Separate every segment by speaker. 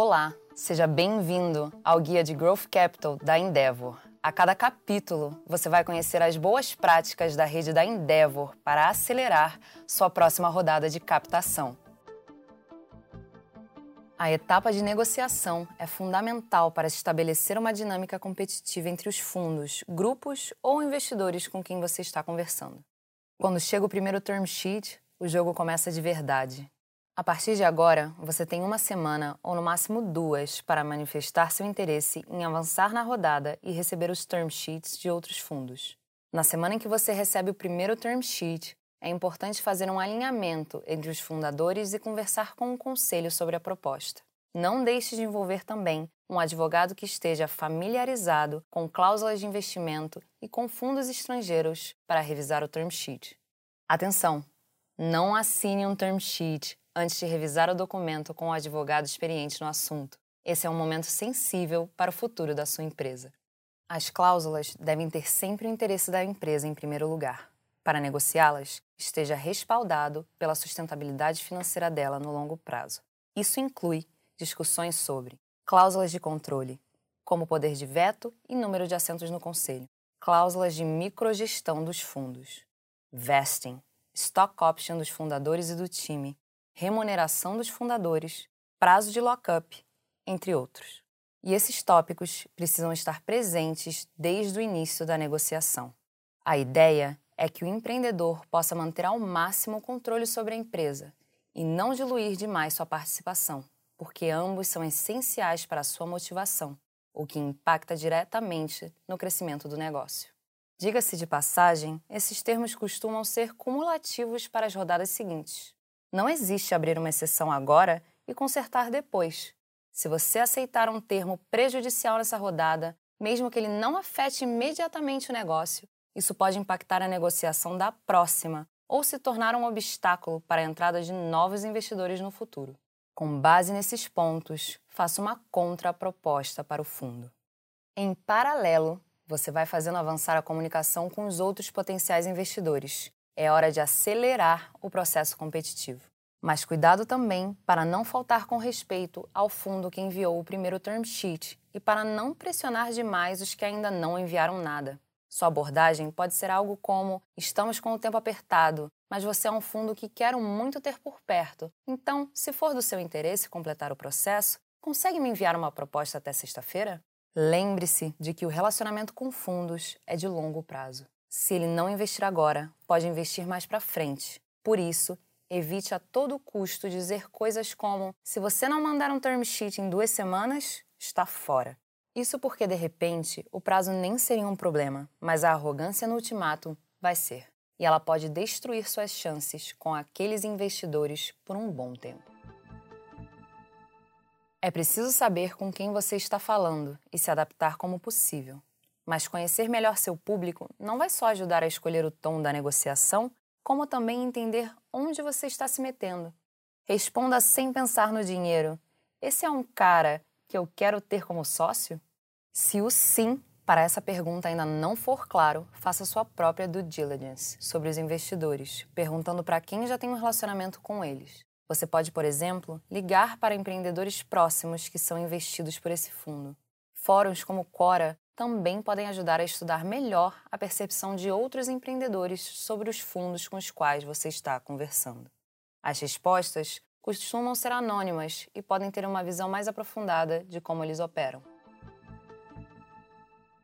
Speaker 1: Olá, seja bem-vindo ao Guia de Growth Capital da Endeavor. A cada capítulo, você vai conhecer as boas práticas da rede da Endeavor para acelerar sua próxima rodada de captação. A etapa de negociação é fundamental para estabelecer uma dinâmica competitiva entre os fundos, grupos ou investidores com quem você está conversando. Quando chega o primeiro term sheet, o jogo começa de verdade. A partir de agora, você tem uma semana ou no máximo duas para manifestar seu interesse em avançar na rodada e receber os term sheets de outros fundos. Na semana em que você recebe o primeiro term sheet, é importante fazer um alinhamento entre os fundadores e conversar com o conselho sobre a proposta. Não deixe de envolver também um advogado que esteja familiarizado com cláusulas de investimento e com fundos estrangeiros para revisar o term sheet. Atenção! Não assine um term sheet antes de revisar o documento com um advogado experiente no assunto. Esse é um momento sensível para o futuro da sua empresa. As cláusulas devem ter sempre o interesse da empresa em primeiro lugar. Para negociá-las, esteja respaldado pela sustentabilidade financeira dela no longo prazo. Isso inclui discussões sobre cláusulas de controle, como poder de veto e número de assentos no conselho, cláusulas de microgestão dos fundos, vesting, stock option dos fundadores e do time, remuneração dos fundadores, prazo de lockup, entre outros. E esses tópicos precisam estar presentes desde o início da negociação. A ideia é que o empreendedor possa manter ao máximo o controle sobre a empresa e não diluir demais sua participação, porque ambos são essenciais para a sua motivação, o que impacta diretamente no crescimento do negócio. Diga-se de passagem, esses termos costumam ser cumulativos para as rodadas seguintes. Não existe abrir uma exceção agora e consertar depois. Se você aceitar um termo prejudicial nessa rodada, mesmo que ele não afete imediatamente o negócio, isso pode impactar a negociação da próxima ou se tornar um obstáculo para a entrada de novos investidores no futuro. Com base nesses pontos, faça uma contraproposta para o fundo. Em paralelo, você vai fazendo avançar a comunicação com os outros potenciais investidores. É hora de acelerar o processo competitivo. Mas cuidado também para não faltar com respeito ao fundo que enviou o primeiro term sheet e para não pressionar demais os que ainda não enviaram nada. Sua abordagem pode ser algo como: estamos com o tempo apertado, mas você é um fundo que quero muito ter por perto. Então, se for do seu interesse completar o processo, consegue me enviar uma proposta até sexta-feira? Lembre-se de que o relacionamento com fundos é de longo prazo. Se ele não investir agora, pode investir mais para frente. Por isso, evite a todo custo dizer coisas como: se você não mandar um term sheet em duas semanas, está fora. Isso porque, de repente, o prazo nem seria um problema, mas a arrogância no ultimato vai ser. E ela pode destruir suas chances com aqueles investidores por um bom tempo. É preciso saber com quem você está falando e se adaptar como possível. Mas conhecer melhor seu público não vai só ajudar a escolher o tom da negociação, como também entender onde você está se metendo. Responda sem pensar no dinheiro. Esse é um cara que eu quero ter como sócio? Se o sim para essa pergunta ainda não for claro, faça sua própria due diligence sobre os investidores, perguntando para quem já tem um relacionamento com eles. Você pode, por exemplo, ligar para empreendedores próximos que são investidos por esse fundo. Fóruns como Quora também podem ajudar a estudar melhor a percepção de outros empreendedores sobre os fundos com os quais você está conversando. As respostas costumam ser anônimas e podem ter uma visão mais aprofundada de como eles operam.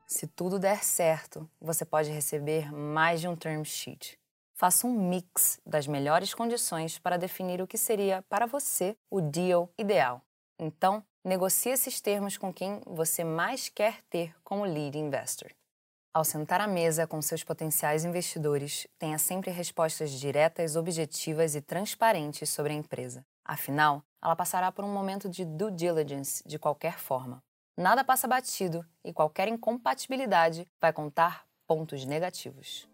Speaker 1: Se tudo der certo, você pode receber mais de um term sheet. Faça um mix das melhores condições para definir o que seria para você o deal ideal. Então, negocie esses termos com quem você mais quer ter como lead investor. Ao sentar à mesa com seus potenciais investidores, tenha sempre respostas diretas, objetivas e transparentes sobre a empresa. Afinal, ela passará por um momento de due diligence de qualquer forma. Nada passa batido e qualquer incompatibilidade vai contar pontos negativos.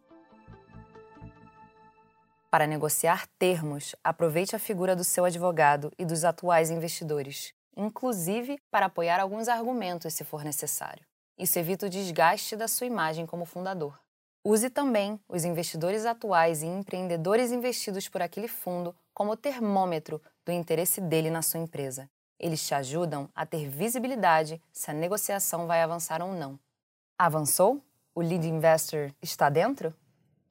Speaker 1: Para negociar termos, aproveite a figura do seu advogado e dos atuais investidores, inclusive para apoiar alguns argumentos se for necessário. Isso evita o desgaste da sua imagem como fundador. Use também os investidores atuais e empreendedores investidos por aquele fundo como termômetro do interesse dele na sua empresa. Eles te ajudam a ter visibilidade se a negociação vai avançar ou não. Avançou? O lead investor está dentro?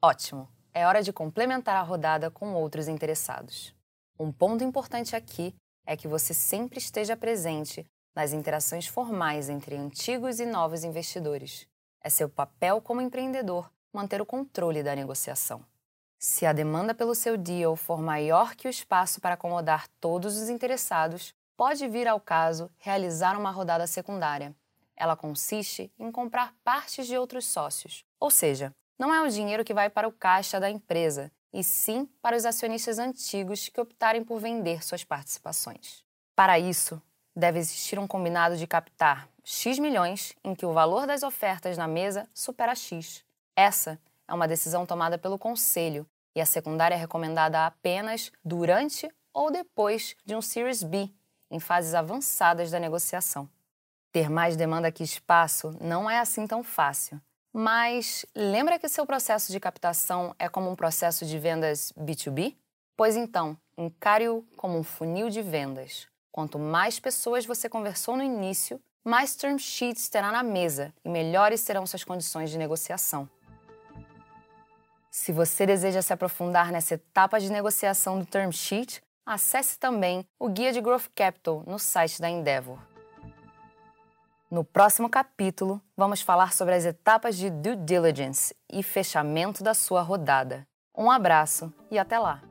Speaker 1: Ótimo! É hora de complementar a rodada com outros interessados. Um ponto importante aqui é que você sempre esteja presente nas interações formais entre antigos e novos investidores. É seu papel como empreendedor manter o controle da negociação. Se a demanda pelo seu deal for maior que o espaço para acomodar todos os interessados, pode vir ao caso realizar uma rodada secundária. Ela consiste em comprar partes de outros sócios, ou seja, não é o dinheiro que vai para o caixa da empresa, e sim para os acionistas antigos que optarem por vender suas participações. Para isso, deve existir um combinado de captar X milhões em que o valor das ofertas na mesa supera X. Essa é uma decisão tomada pelo conselho e a secundária é recomendada apenas durante ou depois de um Series B, em fases avançadas da negociação. Ter mais demanda que espaço não é assim tão fácil. Mas lembra que seu processo de captação é como um processo de vendas B2B? Pois então, encare-o como um funil de vendas. Quanto mais pessoas você conversou no início, mais term sheets terá na mesa e melhores serão suas condições de negociação. Se você deseja se aprofundar nessa etapa de negociação do term sheet, acesse também o Guia de Growth Capital no site da Endeavor. No próximo capítulo, vamos falar sobre as etapas de due diligence e fechamento da sua rodada. Um abraço e até lá!